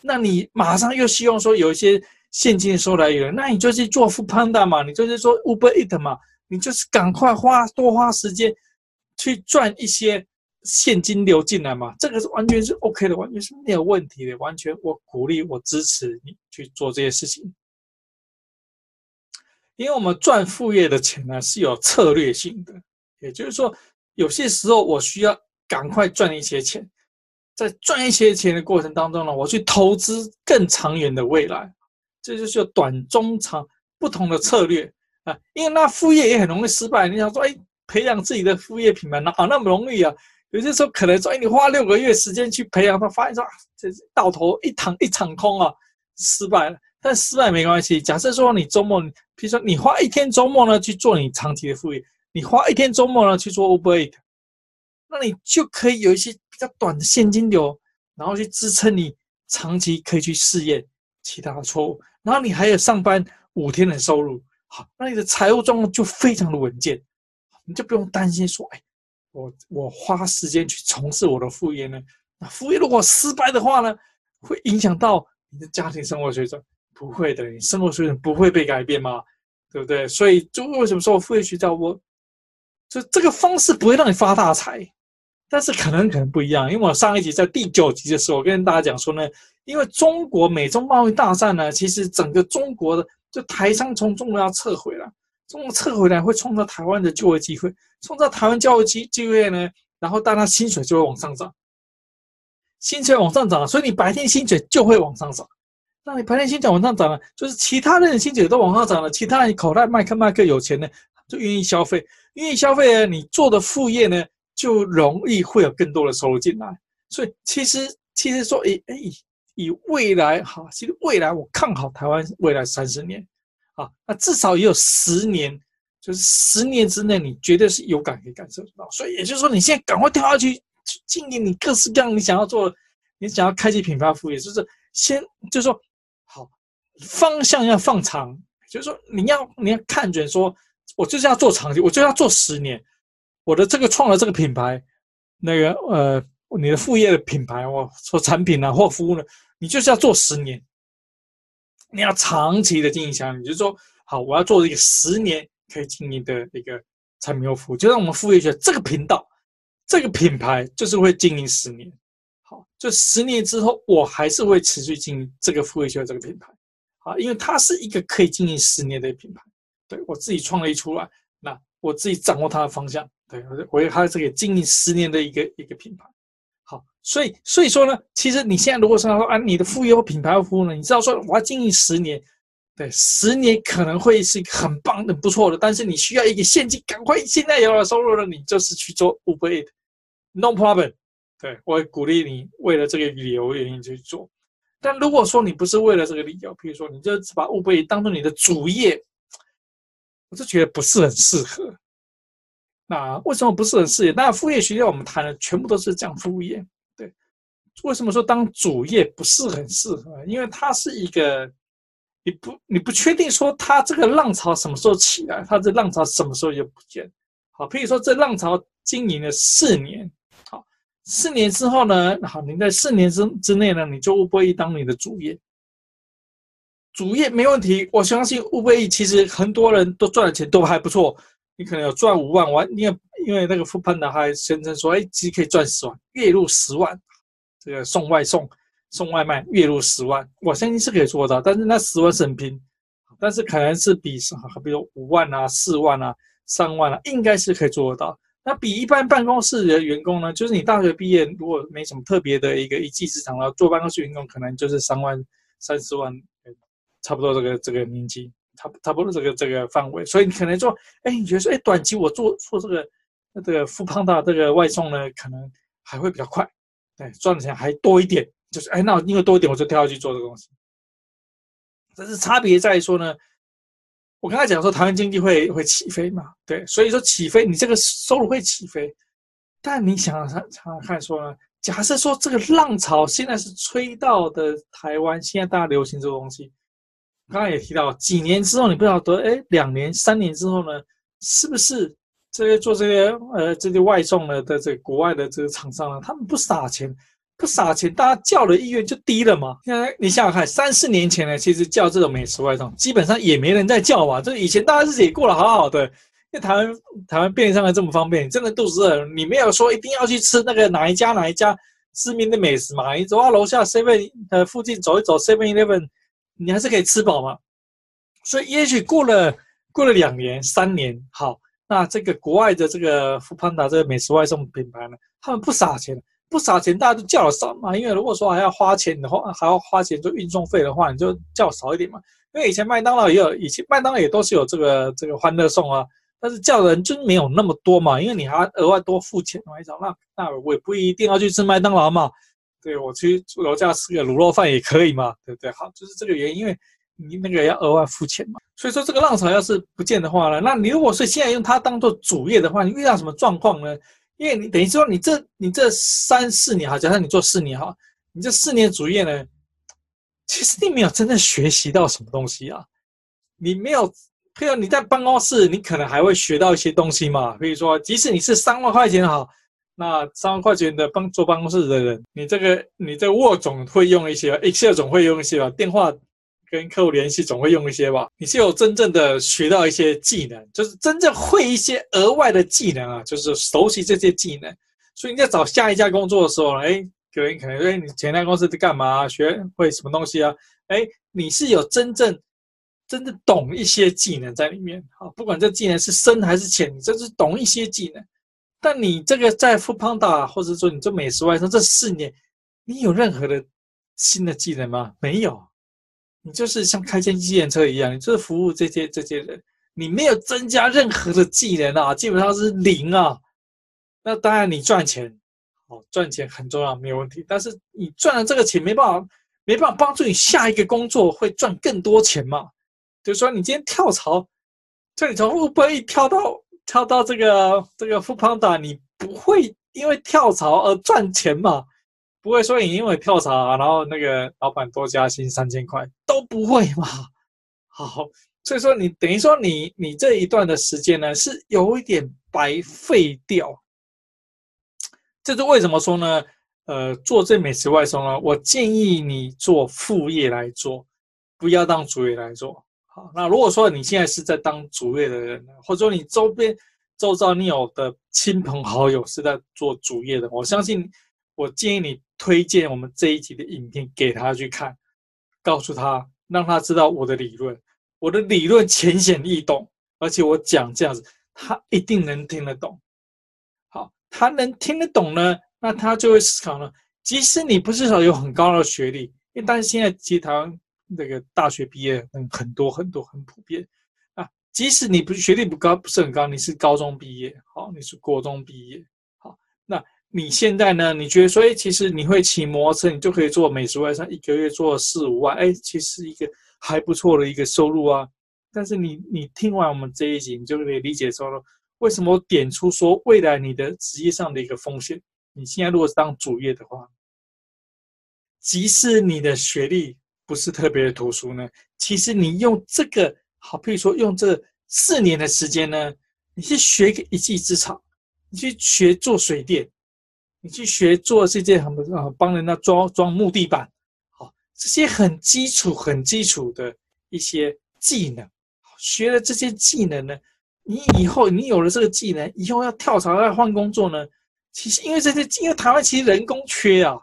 那你马上又希望说有一些。现金收入来源，那你就去做 foodpanda 嘛，你就是说 Uber Eat 嘛，你就是赶快花多花时间去赚一些现金流进来嘛，这个是完全是 OK 的，完全是没有问题的，完全我鼓励我支持你去做这些事情，因为我们赚副业的钱呢是有策略性的，也就是说有些时候我需要赶快赚一些钱，在赚一些钱的过程当中呢，我去投资更长远的未来。这就是短中长不同的策略啊，因为那副业也很容易失败。你想说，哎，培养自己的副业品牌哪那么容易啊？有些时候可能说，哎，你花六个月时间去培养，他发现说，这到头一场一场空啊，失败了。但失败没关系。假设说你周末，比如说你花一天周末呢去做你长期的副业，你花一天周末呢去做 Uber Eats，那你就可以有一些比较短的现金流，然后去支撑你长期可以去试验其他的错误。然后你还有上班五天的收入，好，那你的财务状况就非常的稳健，你就不用担心说，哎，我我花时间去从事我的副业呢，那副业如果失败的话呢，会影响到你的家庭生活水准？不会的，你生活水准不会被改变吗？对不对？所以就为什么说我副业学校我，就这个方式不会让你发大财，但是可能可能不一样，因为我上一集在第九集的时候，我跟大家讲说呢。因为中国美中贸易大战呢，其实整个中国的就台商从中国要撤回了，中国撤回来会创造台湾的就业机会，创造台湾就业机就业呢，然后大家薪水就会往上涨，薪水往上涨，所以你白天薪水就会往上涨，那你白天薪水往上涨了，就是其他人的薪水都往上涨了，其他人口袋麦克麦克有钱呢，就愿意消费，愿意消费呢，你做的副业呢就容易会有更多的收入进来，所以其实其实说，诶诶。以未来哈，其实未来我看好台湾未来三十年，啊，那至少也有十年，就是十年之内你绝对是有感可以感受得到。所以也就是说，你现在赶快跳下去，去经营你各式各样你想要做，你想要开启品牌副业，就是先就是说好方向要放长，就是说你要你要看准，说我就是要做长期，我就要做十年，我的这个创了这个品牌，那个呃，你的副业的品牌，我说产品啊或服务呢。你就是要做十年，你要长期的经营下去。你就说好，我要做一个十年可以经营的一个产品和服务，就让我们副业学这个频道，这个品牌就是会经营十年。好，就十年之后，我还是会持续经营这个副业学这个品牌。啊，因为它是一个可以经营十年的品牌。对，我自己创立出来，那我自己掌握它的方向。对，我有它这个经营十年的一个一个品牌。好，所以所以说呢，其实你现在如果说啊，你的副业或品牌或服务呢，你知道说我要经营十年，对，十年可能会是很棒的、不错的，但是你需要一个现金，赶快现在有了收入了，你就是去做 Uber Eat，no problem。对，我会鼓励你为了这个理由原因去做。但如果说你不是为了这个理由，比如说你就只把 Uber 当做你的主业，我就觉得不是很适合。那为什么不是很适合？那副业学校我们谈的全部都是讲副业。对，为什么说当主业不是很适合？因为它是一个，你不你不确定说它这个浪潮什么时候起来，它这浪潮什么时候就不见。好，譬如说这浪潮经营了四年，好，四年之后呢，好，你在四年之之内呢，你就 Uber Eats 当你的主业，主业没问题。我相信 Uber Eats 其实很多人都赚的钱都还不错。你可能有赚五万，我因为因为那个 foodpanda 还宣称说，哎，其实可以赚十万，月入十万，这个送外送、送外卖，月入十万，我相信是可以做到。但是那十万是很拼，但是可能是比，比如五万啊、四万啊、三万啊，应该是可以做得到。那比一般办公室的员工呢，就是你大学毕业，如果没什么特别的一个一技之长了，做办公室员工可能就是三万、三四万，差不多这个这个年纪。差差不多这个这个范围，所以你可能说，哎，你觉得说，哎，短期我做做这个这个 foodpanda 这个外送呢，可能还会比较快，对，赚的钱还多一点，就是哎，那因为多一点，我就跳下去做这个东西。但是差别在于说呢，我刚才讲说台湾经济会会起飞嘛，对，所以说起飞，你这个收入会起飞，但你想想想看说呢，假设说这个浪潮现在是吹到的台湾，现在大家流行这个东西。刚刚也提到，几年之后你不晓得，哎，两年、三年之后呢，是不是这些做这些呃这些外送的的这个国外的这个厂商呢，他们不撒钱，不撒钱，大家叫的意愿就低了嘛？现在你想想看，三四年前呢，其实叫这种美食外送，基本上也没人在叫嘛。就以前大家日子也过得好好的，因为台湾台湾便利商店这么方便，真的肚子饿，你没有说一定要去吃那个哪一家哪一家知名的美食嘛？你走到楼下 seven 呃附近走一走 seven eleven。你还是可以吃饱嘛，所以也许过了过了两年三年，好，那这个国外的这个 foodpanda 这个美食外送品牌呢，他们不撒钱，不撒钱，大家都叫少嘛。因为如果说还要花钱的话，还要花钱做运送费的话，你就叫少一点嘛。因为以前麦当劳也有，以前麦当劳也都是有这个这个欢乐送啊，但是叫的人就没有那么多嘛，因为你还额外多付钱嘛一种，那那我也不一定要去吃麦当劳嘛。对，我去楼下吃个卤肉饭也可以嘛，对不对？好，就是这个原因，因为你那个要额外付钱嘛。所以说这个浪潮要是不见的话呢，那你如果是现在用它当做主业的话，你遇到什么状况呢？因为你等于说你这你这三四年哈，假设你做四年哈，你这四年主业呢，其实你没有真正学习到什么东西啊。你没有，譬如你在办公室，你可能还会学到一些东西嘛。比如说，即使你是三万块钱哈。那三万块钱的办坐办公室的人，你这个你这个 Word 总会用一些，Excel 总会用一些吧，电话跟客户联系总会用一些吧。你是有真正的学到一些技能，就是真正会一些额外的技能啊，就是熟悉这些技能。所以你在找下一家工作的时候，哎，有人可能说，哎，你前台公司在干嘛？学会什么东西啊？哎，你是有真正真正懂一些技能在里面啊，不管这技能是深还是浅，你这是懂一些技能。但你这个在 foodpanda 或者说你做美食外送这四年，你有任何的新的技能吗？没有，你就是像开间计程车一样，你就是服务这些这些人，你没有增加任何的技能啊，基本上是零啊。那当然你赚钱，哦，赚钱很重要，没有问题。但是你赚了这个钱，没办法，没办法帮助你下一个工作会赚更多钱嘛？就是说你今天跳槽，就你从 Uber Eats 跳到。跳到这个这个富胖达你不会因为跳槽而赚钱嘛？不会说你因为跳槽，然后那个老板多加薪三千块都不会嘛？好，所以说你等于说你你这一段的时间呢是有一点白费掉。这是为什么说呢？呃，做这美食外送呢，我建议你做副业来做，不要当主业来做。那如果说你现在是在当主业的人，或者说你周边周遭你有的亲朋好友是在做主业的，我相信，我建议你推荐我们这一集的影片给他去看，告诉他让他知道我的理论，我的理论浅显易懂，而且我讲这样子，他一定能听得懂。好，他能听得懂呢，那他就会思考了。即使你不是说有很高的学历，因为但是现在其实台湾那个大学毕业嗯很多很多很普遍啊，即使你不是学历不高不是很高，你是高中毕业，好，你是国中毕业，好，那。你现在呢？你觉得说，哎，其实你会骑摩托车，你就可以做美食外送，一个月做四五万，哎，其实一个还不错的一个收入啊。但是你你听完我们这一集，你就可以理解说了，为什么点出说未来你的职业上的一个风险？你现在如果是当主业的话，即使你的学历不是特别的突出呢，其实你用这个好，比如说用这四年的时间呢，你去学个一技之长，你去学做水电。你去学做这件很啊，帮人家装装木地板，好，这些很基础、很基础的一些技能，学了这些技能呢，你以后你有了这个技能，以后要跳槽要换工作呢，其实因为这些，因为台湾其实人工缺啊，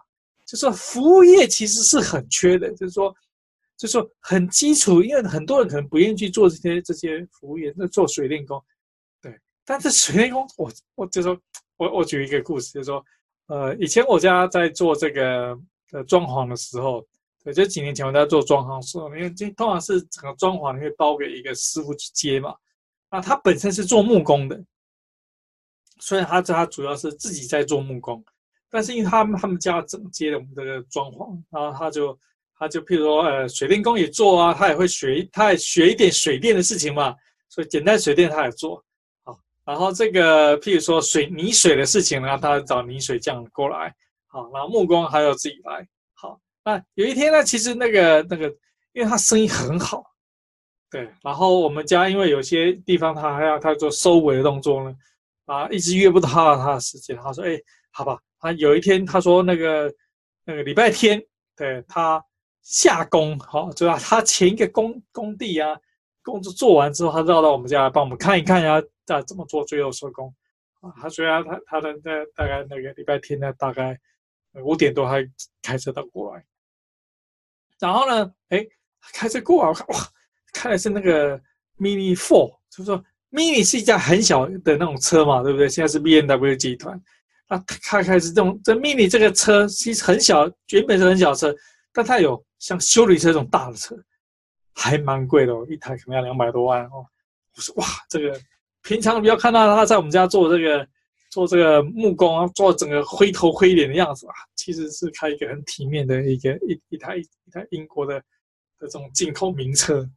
就是服务业其实是很缺的，就是说，就是说很基础，因为很多人可能不愿意去做这些这些服务业，那做水电工，对，但是水电工，我我就说，我我举一个故事，就是说。呃，以前我家在做这个呃装潢的时候，对，就几年前我在做装潢的时候，因为这通常是整个装潢你会包给一个师傅去接嘛，那他本身是做木工的，所以他他主要是自己在做木工，但是因为他们他们家整接了我们这个装潢，然后他就他就譬如说呃水电工也做啊，他也会学，他也学一点水电的事情嘛，所以简单水电他也做。好然后这个，譬如说水泥水的事情呢，他找泥水匠过来，好，然后木工还要自己来，好。那有一天呢，其实那个那个，因为他生意很好，对。然后我们家因为有些地方他还要他做收尾的动作呢，啊，一直约不到他的时间。他说：“哎，好吧。”他有一天他说那个那个礼拜天，对他下工，好，就吧？他前一个工工地啊，工作做完之后，他绕到我们家来帮我们看一看呀。再怎么做，最后收工啊！他虽然他他的那大概那个礼拜天呢，大概五点多，他开车到过来。然后呢，哎，开车过来，我看哇，开的是那个 Mini Four，就是说 Mini 是一架很小的那种车嘛，对不对？现在是 BMW 集团，啊，他开始这种这 Mini 这个车其实很小，原本是很小车，但它有像修理车这种大的车，还蛮贵的哦，一台可能要两百多万哦。我说哇，这个。平常不要看到他在我们家做这个做这个木工啊，做整个灰头灰脸的样子啊，其实是开一个很体面的一个一一台一台英国的的这种进口名车，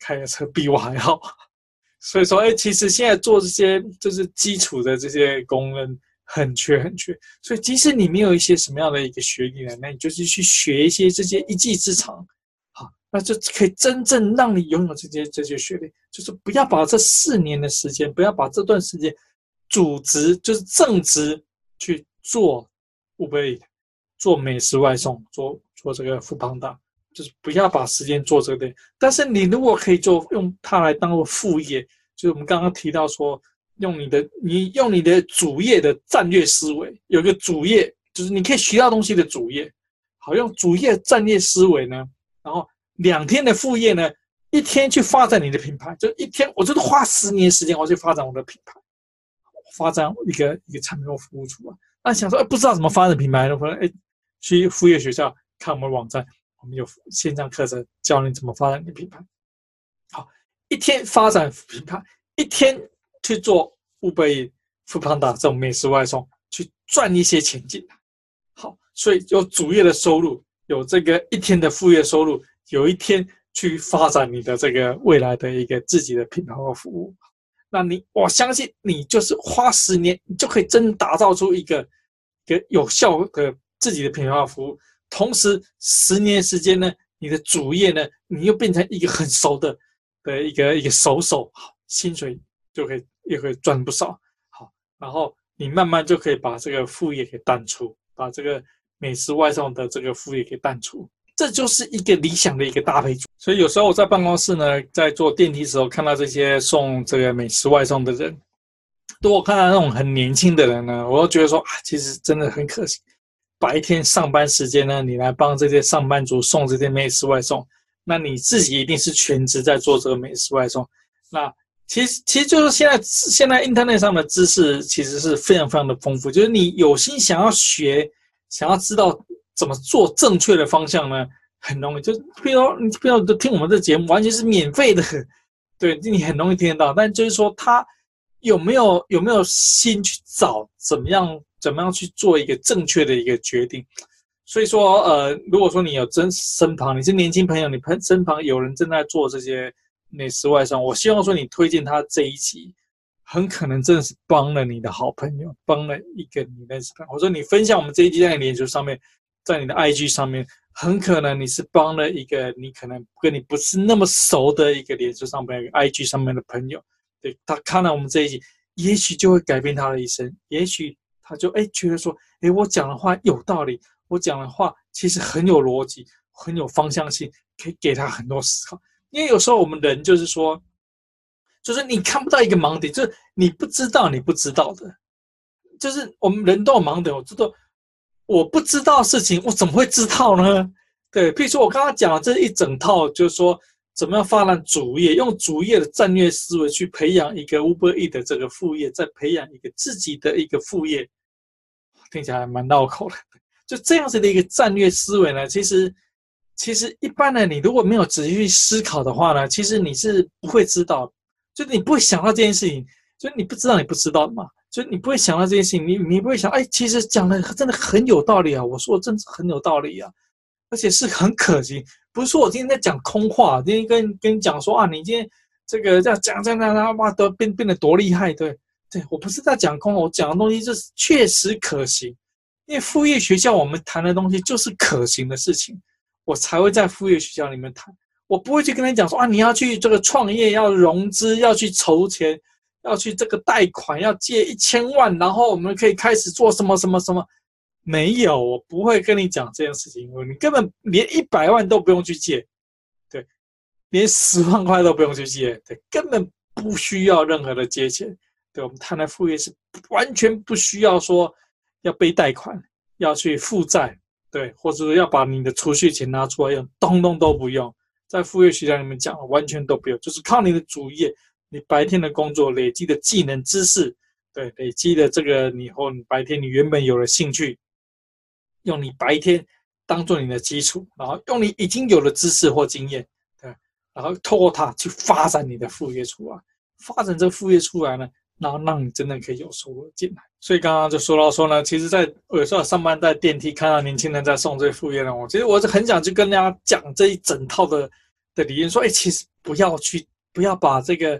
开的车比我还好。所以说，哎，其实现在做这些就是基础的这些工人很缺很缺。所以，即使你没有一些什么样的一个学历呢，那你就是去学一些这些一技之长。好那就可以真正让你拥有这些这些学历，就是不要把这四年的时间，不要把这段时间主职就是正职去做 Uber 做美食外送，做做这个 foodpanda，就是不要把时间做这个。但是你如果可以做，用它来当做副业，就是我们刚刚提到说，用你的你用你的主业的战略思维，有个主业，就是你可以学到东西的主业，好，用主业战略思维呢，然后。两天的副业呢，一天去发展你的品牌，就一天，我就是花十年时间，我去发展我的品牌，发展一个一个产品或服务出来。那想说，哎，不知道怎么发展品牌的，或者哎，去副业学校看我们网站，我们有线上课程教你怎么发展你的品牌。好，一天发展品牌，一天去做 Uber Eats、foodpanda 这种美食外送，去赚一些钱进来。好，所以有主业的收入，有这个一天的副业收入。有一天去发展你的这个未来的一个自己的品牌和服务，那你我相信你就是花十年，你就可以真打造出一个一个有效的自己的品牌和服务。同时，十年时间呢，你的主业呢，你又变成一个很熟的的一个一个熟手，好，薪水就可以也可以赚不少。好，然后你慢慢就可以把这个副业给淡出，把这个美食外送的这个副业给淡出。这就是一个理想的一个搭配，所以有时候我在办公室呢，在坐电梯的时候，看到这些送这个美食外送的人，当我看到那种很年轻的人呢，我都觉得说啊，其实真的很可惜。白天上班时间呢，你来帮这些上班族送这些美食外送，那你自己一定是全职在做这个美食外送。那其实其实就是现在现在 Internet 上的知识其实是非常非常的丰富，就是你有心想要学，想要知道怎么做正确的方向呢，很容易。就比如你比如说听我们这节目，完全是免费的，对，你很容易听得到。但就是说他有没有有没有心去找怎么样怎么样去做一个正确的一个决定？所以说，呃，如果说你有真身旁你是年轻朋友，你朋身旁有人正在做这些美食外送，我希望说你推荐他这一集，很可能真的是帮了你的好朋友，帮了一个你认识的。我说你分享我们这一集在脸书上面，在你的 IG 上面，很可能你是帮了一个你可能跟你不是那么熟的一个脸书上面、IG 上面的朋友，对，他看了我们这一集，也许就会改变他的一生，也许他就哎觉得说，哎，我讲的话有道理。我讲的话其实很有逻辑，很有方向性，可以给他很多思考。因为有时候我们人就是说，就是你看不到一个盲点，就是你不知道你不知道的，就是我们人都有盲点。我知道我不知道事情，我怎么会知道呢？对，譬如说我刚刚讲的这一整套，就是说怎么样发展主业，用主业的战略思维去培养一个 Uber E 的这个副业，再培养一个自己的一个副业，听起来还蛮绕口的。就这样子的一个战略思维呢，其实，其实一般呢，你如果没有仔细去思考的话呢，其实你是不会知道，就是你不会想到这件事情，就是你不知道你不知道的嘛，就你不会想到这件事情，你你不会想，哎，其实讲的真的很有道理啊，我说的真的很有道理啊，而且是很可行，不是说我今天在讲空话，今天跟跟你讲说啊，你今天这个这样讲这样那哇，都变变得多厉害，对对，我不是在讲空，我讲的东西就是确实可行。因为副业学校，我们谈的东西就是可行的事情，我才会在副业学校里面谈。我不会去跟他讲说啊，你要去这个创业，要融资，要去筹钱，要去这个贷款，要借一千万，然后我们可以开始做什么什么什么。没有，我不会跟你讲这件事情，你根本连一百万都不用去借，对，连十万块都不用去借，对，根本不需要任何的借钱。对，我们谈的副业是完全不需要说。要背贷款，要去负债，对，或者说要把你的储蓄钱拿出来用，通通都不用。在副业学校里面讲，完全都不用，就是靠你的主业，你白天的工作累积的技能知识，对，累积的这个你和你白天你原本有了兴趣，用你白天当做你的基础，然后用你已经有了知识或经验，对，然后透过它去发展你的副业出来，发展这副业出来呢。然后让你真的可以有收入进来，所以刚刚就说到说呢，其实，在有时候上班在电梯看到年轻人在送这副业呢，我其实我是很想去跟大家讲这一整套的的理念，说，哎，其实不要去，不要把这个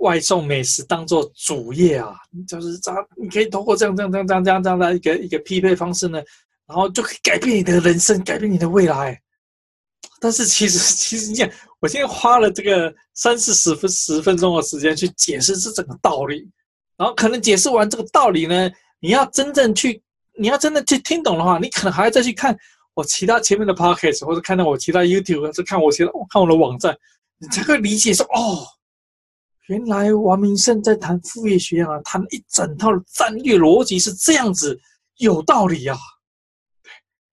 外送美食当做主业啊，就是这样，你可以通过这样这样这样这样这样的一个一个匹配方式呢，然后就可以改变你的人生，改变你的未来。但是其实，其实你讲，我现在花了这个三四十分十分钟的时间去解释这整个道理，然后可能解释完这个道理呢，你要真正去，你要真的去听懂的话，你可能还要再去看我其他前面的 podcast，或者看到我其他 YouTube，或者看我其他看我的网站，你才会理解说，哦，原来王明胜在谈副业学啊，谈一整套的战略逻辑是这样子，有道理啊，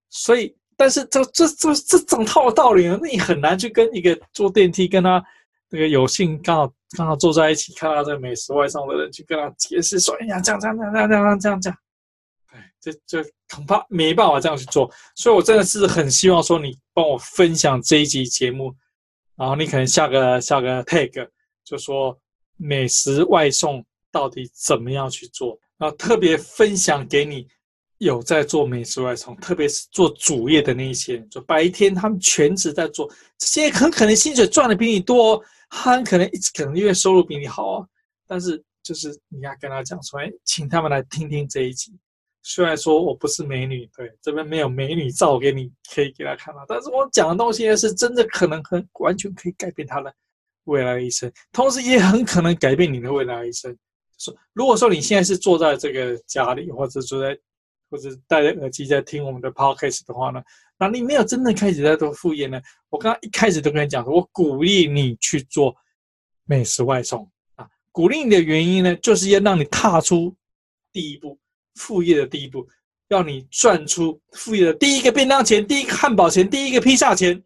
所以。但是这这这这整套的道理呢，那你很难去跟一个坐电梯跟他那个有幸刚好刚好坐在一起看到这个美食外送的人去跟他解释说，哎呀，这样这样这样这样这样这样这样，对，这这恐怕没办法这样去做。所以我真的是很希望说你帮我分享这一集节目，然后你可能下个下个 tag 就说美食外送到底怎么样去做，然后特别分享给你。有在做美食外送，特别是做主业的那一些人，就白天他们全职在做，这些很可能薪水赚的比你多，他很可能一直可能因为收入比你好啊。但是就是你要跟他讲说，哎，请他们来听听这一集。虽然说我不是美女，对，这边没有美女照给你可以给他看到，但是我讲的东西是真的，可能很完全可以改变他的未来一生，同时也很可能改变你的未来一生。说如果说你现在是坐在这个家里，或者坐在。或者戴着耳机在听我们的 podcast 的话呢，那你没有真正开始在做副业呢？我刚刚一开始都跟你讲，我鼓励你去做美食外送啊！鼓励你的原因呢，就是要让你踏出第一步，副业的第一步，要你赚出副业的第一个便当钱、第一个汉堡钱、第一个披萨钱。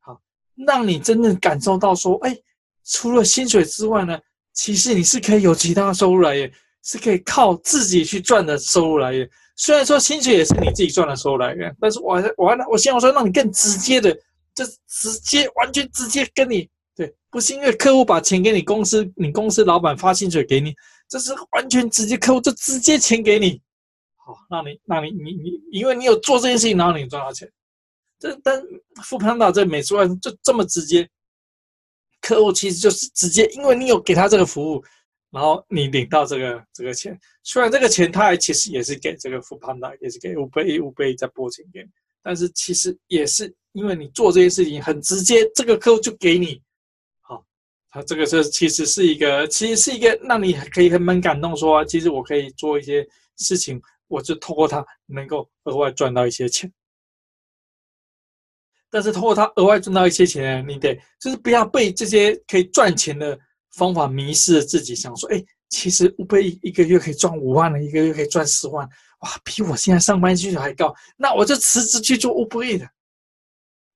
好，让你真正感受到说，哎，除了薪水之外呢，其实你是可以有其他收入来源，是可以靠自己去赚的收入来源。虽然说薪水也是你自己赚的收入来源，但是我还我还我希望说让你更直接的，就直接完全直接跟你对，不是因为客户把钱给你公司，你公司老板发薪水给你，这是完全直接客户就直接钱给你，好，让你让你你你，因为你有做这件事情，然后你赚到钱。这但 foodpanda 这美术外就这么直接，客户其实就是直接，因为你有给他这个服务，然后你领到这个这个钱。虽然这个钱他还其实也是给这个 foodpanda，也是给 Uber Eats 在拨钱给你，但是其实也是因为你做这些事情很直接，这个客户就给你。好，他这个是其实是一个，其实是一个让你可以很蛮感动说，说其实我可以做一些事情，我就透过他能够额外赚到一些钱。但是通过他额外赚到一些钱，你得就是不要被这些可以赚钱的方法迷失了自己，想说，哎，其实 Uber 一个月可以赚五万了，一个月可以赚十万，哇，比我现在上班薪水还高，那我就辞职去做 Uber 的。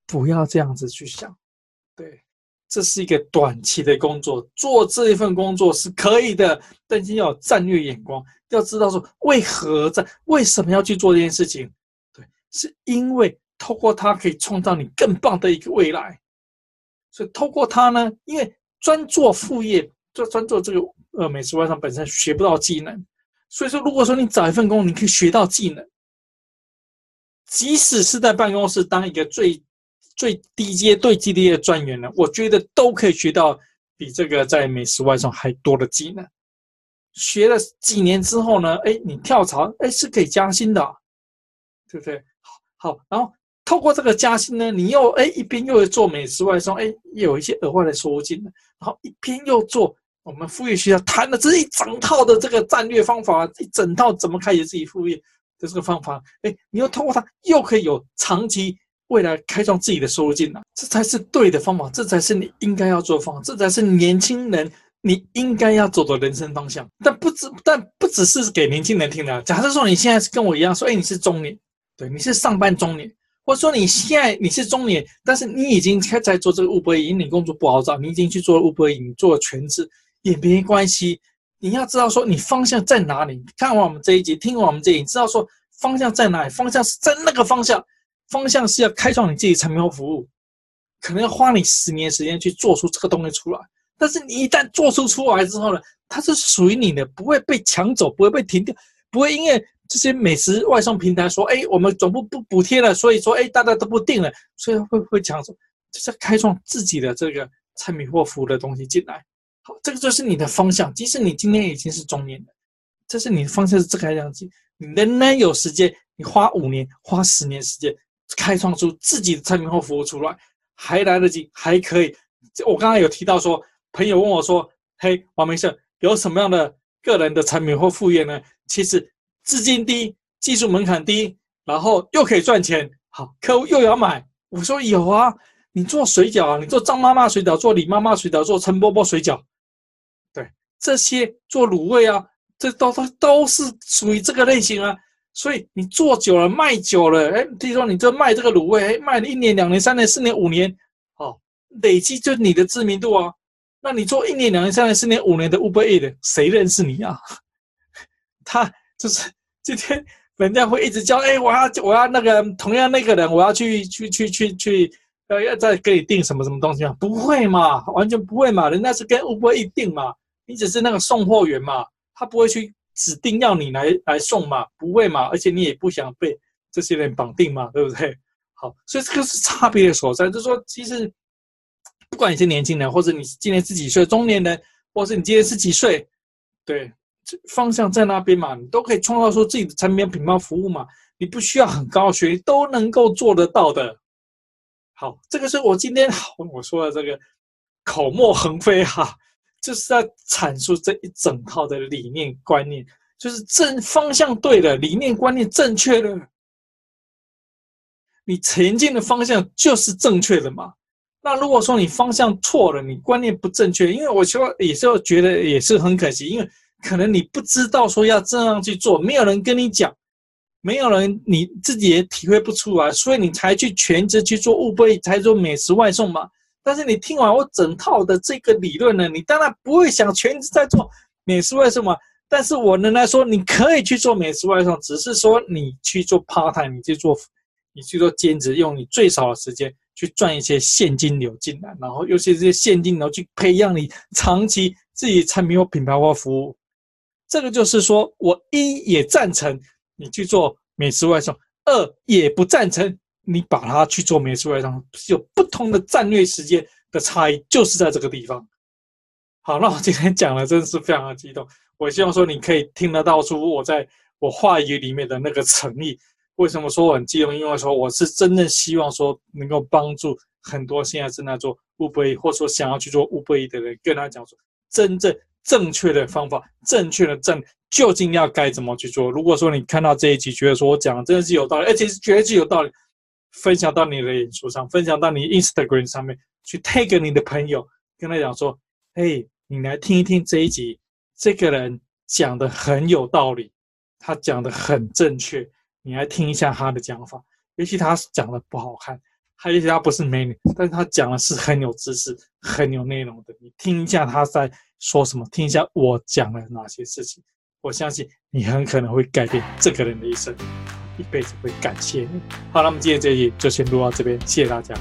不要这样子去想，对，这是一个短期的工作，做这一份工作是可以的，但是要有战略眼光，要知道说为何在为什么要去做这件事情，对，是因为。透过它可以创造你更棒的一个未来，所以透过它呢，因为专做副业，就专做这个呃美食外送本身学不到技能，所以说如果说你找一份工，你可以学到技能，即使是在办公室当一个最最低阶、最低阶的专员呢，我觉得都可以学到比这个在美食外送还多的技能。学了几年之后呢，哎，你跳槽，哎，是可以加薪的，对不对？好，好，然后。透过这个加薪呢，你又哎一边又做美食外送，哎，又有一些额外的收入进来，然后一边又做我们副业学校谈的这一整套的这个战略方法，一整套怎么开始自己副业的这个方法，哎，你又通过它又可以有长期未来开创自己的收入进来，这才是对的方法，这才是你应该要做的方法，这才是年轻人你应该要走的人生方向。但不只但不只是给年轻人听的，假设说你现在是跟我一样，说哎你是中年，对，你是上班中年。或者说你现在你是中年，但是你已经开在做这个 Uber 你工作不好找，你已经去做 Uber 你做了全职也没关系。你要知道说你方向在哪里。看完我们这一集，听完我们这一集，知道说方向在哪里？方向是在那个方向，方向是要开创你自己产品和服务，可能要花你十年时间去做出这个东西出来。但是你一旦做出出来之后呢，它是属于你的，不会被抢走，不会被停掉，不会因为。这些美食外送平台说：“哎，我们总部不补贴了，所以说，哎，大家都不订了，所以会不会抢走？就是开创自己的这个产品或服务的东西进来。好，这个就是你的方向。即使你今天已经是中年了，这是你的方向是这个样子，你仍然有时间，你花五年、花十年时间，开创出自己的产品或服务出来，还来得及，还可以。我刚刚有提到说，朋友问我说：‘嘿，王明胜，有什么样的个人的产品或副业呢？’其实。资金低，技术门槛低，然后又可以赚钱，好，客户又要买。我说有啊，你做水饺啊，你做张妈妈水饺，做李妈妈水饺，做陈伯伯水饺，对，这些做卤味啊，这都都都是属于这个类型啊。所以你做久了，卖久了，哎，听说你这卖这个卤味，哎，卖了一年、两年、三年、四年、五年，哦，累积就你的知名度啊。那你做一年、两年、三年、四年、五年的 Uber Eat，谁认识你啊？他就是。今天人家会一直叫，哎，我要我要那个同样那个人，我要去去去去去，要，要再给你订什么什么东西啊？不会嘛，完全不会嘛，人家是跟 Uber Eats 订嘛，你只是那个送货员嘛，他不会去指定要你来来送嘛，不会嘛，而且你也不想被这些人绑定嘛，对不对？好，所以这个是差别的所在，就是说，其实不管你是年轻人，或者你今年是几岁，中年人，或者你今年是几岁，对。方向在那边嘛，你都可以创造出自己的产品、品牌、服务嘛，你不需要很高学历都能够做得到的。好，这个是我今天我说的这个口沫横飞哈，就是在阐述这一整套的理念观念，就是正方向对了，理念观念正确了，你前进的方向就是正确的嘛。那如果说你方向错了，你观念不正确，因为我说也是觉得也是很可惜，因为。可能你不知道说要这样去做，没有人跟你讲，没有人你自己也体会不出来，所以你才去全职去做 Uber 才做美食外送嘛。但是你听完我整套的这个理论呢，你当然不会想全职在做美食外送嘛。但是我仍然说，你可以去做美食外送，只是说你去做 part time，你去做，你去做兼职，用你最少的时间去赚一些现金流进来，然后尤其是这些现金流去培养你长期自己产品或品牌或服务。这个就是说我一也赞成你去做美食外送，二也不赞成你把它去做美食外送，有不同的战略时间的差异，就是在这个地方。好，那我今天讲的真的是非常的激动。我希望说你可以听得到出我在我话语里面的那个诚意。为什么说我很激动？因为说我是真正希望说能够帮助很多现在正在做 Uber Eats，或者说想要去做 Uber Eats 的人，跟他讲说真正正确的方法，正确的正究竟要该怎么去做。如果说你看到这一集，觉得说我讲的真的是有道理，而且是绝对有道理，分享到你的脸书上，分享到你 Instagram 上面去 tag 你的朋友，跟他讲说：“嘿，你来听一听这一集。”这个人讲的很有道理，他讲的很正确，你来听一下他的讲法。也许他讲的不好看，还也许他不是美女，但是他讲的是很有知识、很有内容的。你听一下他在说什么，听一下我讲了哪些事情，我相信你很可能会改变这个人的一生，一辈子会感谢你。好了，那么今天这一集就先录到这边，谢谢大家。